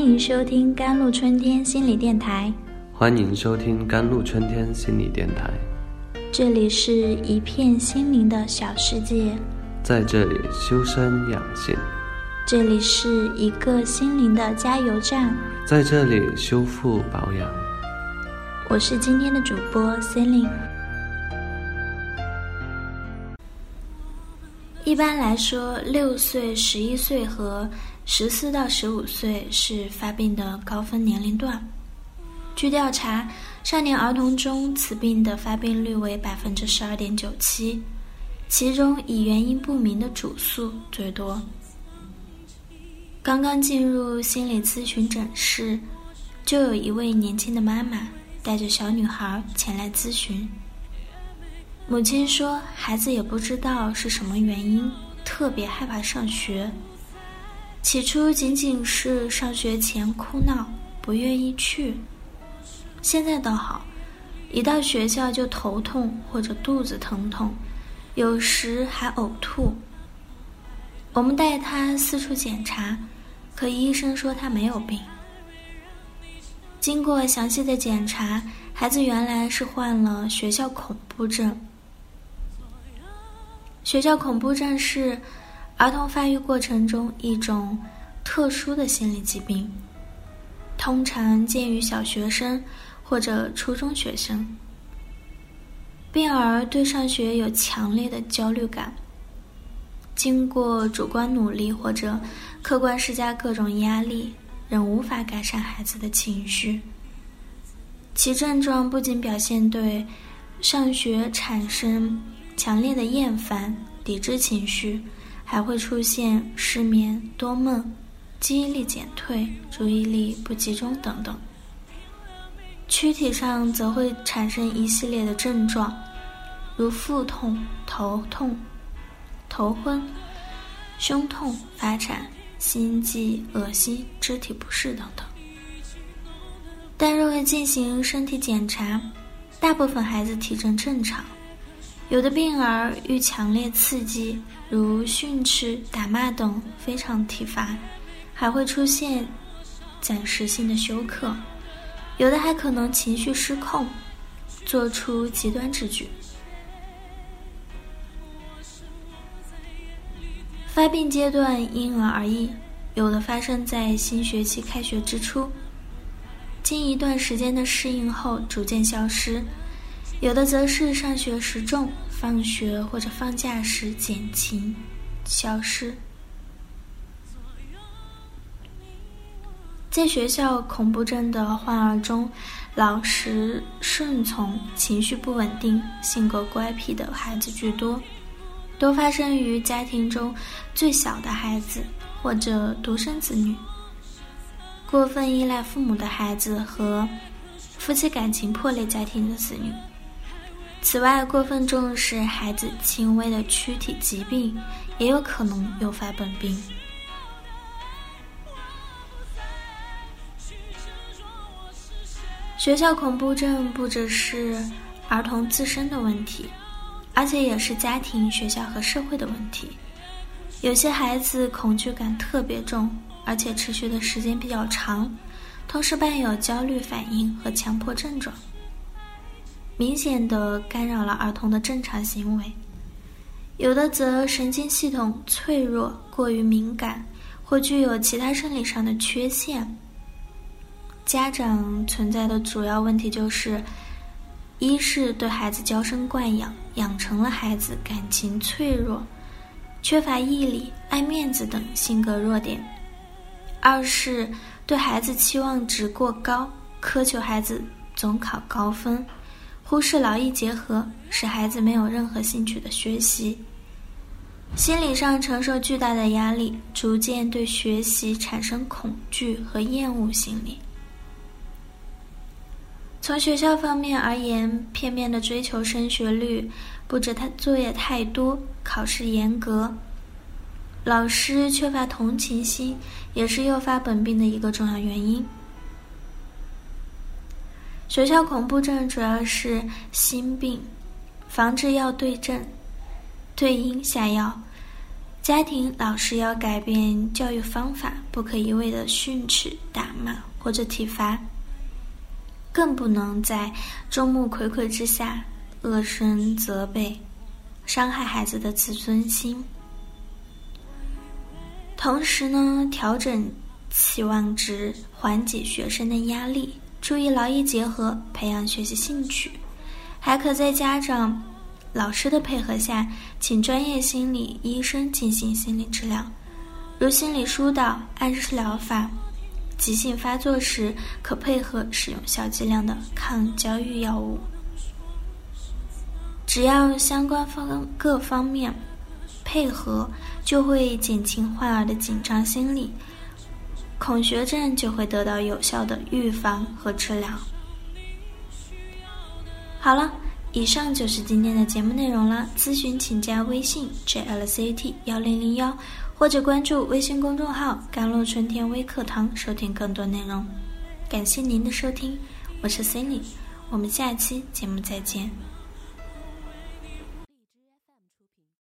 欢迎收听甘露春天心理电台。欢迎收听甘露春天心理电台。这里是一片心灵的小世界，在这里修身养性，这里是一个心灵的加油站，在这里修复保养。我是今天的主播 Celine。一般来说，六岁、十一岁和十四到十五岁是发病的高峰年龄段。据调查，少年儿童中此病的发病率为百分之十二点九七，其中以原因不明的主诉最多。刚刚进入心理咨询诊室，就有一位年轻的妈妈。带着小女孩前来咨询，母亲说：“孩子也不知道是什么原因，特别害怕上学。起初仅仅是上学前哭闹，不愿意去。现在倒好，一到学校就头痛或者肚子疼痛，有时还呕吐。我们带他四处检查，可医生说他没有病。”经过详细的检查，孩子原来是患了学校恐怖症。学校恐怖症是儿童发育过程中一种特殊的心理疾病，通常见于小学生或者初中学生。病儿对上学有强烈的焦虑感，经过主观努力或者客观施加各种压力。仍无法改善孩子的情绪。其症状不仅表现对上学产生强烈的厌烦、抵制情绪，还会出现失眠、多梦、记忆力减退、注意力不集中等等。躯体上则会产生一系列的症状，如腹痛、头痛、头昏、胸痛、发颤。心悸、恶心、肢体不适等等，但若未进行身体检查，大部分孩子体征正常。有的病儿遇强烈刺激，如训斥、打骂等，非常体罚，还会出现暂时性的休克。有的还可能情绪失控，做出极端之举。发病阶段因人而异，有的发生在新学期开学之初，经一段时间的适应后逐渐消失；有的则是上学时重，放学或者放假时减轻、消失。在学校恐怖症的患儿中，老实、顺从、情绪不稳定、性格乖僻的孩子居多。多发生于家庭中最小的孩子或者独生子女，过分依赖父母的孩子和夫妻感情破裂家庭的子女。此外，过分重视孩子轻微的躯体疾病，也有可能诱发本病。学校恐怖症不只是儿童自身的问题。而且也是家庭、学校和社会的问题。有些孩子恐惧感特别重，而且持续的时间比较长，同时伴有焦虑反应和强迫症状，明显的干扰了儿童的正常行为。有的则神经系统脆弱、过于敏感，或具有其他生理上的缺陷。家长存在的主要问题就是。一是对孩子娇生惯养，养成了孩子感情脆弱、缺乏毅力、爱面子等性格弱点；二是对孩子期望值过高，苛求孩子总考高分，忽视劳逸结合，使孩子没有任何兴趣的学习，心理上承受巨大的压力，逐渐对学习产生恐惧和厌恶心理。从学校方面而言，片面的追求升学率，布置他作业太多，考试严格，老师缺乏同情心，也是诱发本病的一个重要原因。学校恐怖症主要是心病，防治要对症、对因下药，家庭老师要改变教育方法，不可一味的训斥、打骂或者体罚，更不能在众目睽睽之下恶声责备，伤害孩子的自尊心。同时呢，调整期望值，缓解学生的压力，注意劳逸结合，培养学习兴趣，还可在家长。老师的配合下，请专业心理医生进行心理治疗，如心理疏导、暗示疗法。急性发作时，可配合使用小剂量的抗焦虑药物。只要相关方各方面配合，就会减轻患儿的紧张心理，恐学症就会得到有效的预防和治疗。好了。以上就是今天的节目内容了。咨询请加微信 jlct 幺零零幺，或者关注微信公众号“甘露春天微课堂”收听更多内容。感谢您的收听，我是 Cindy，我们下期节目再见。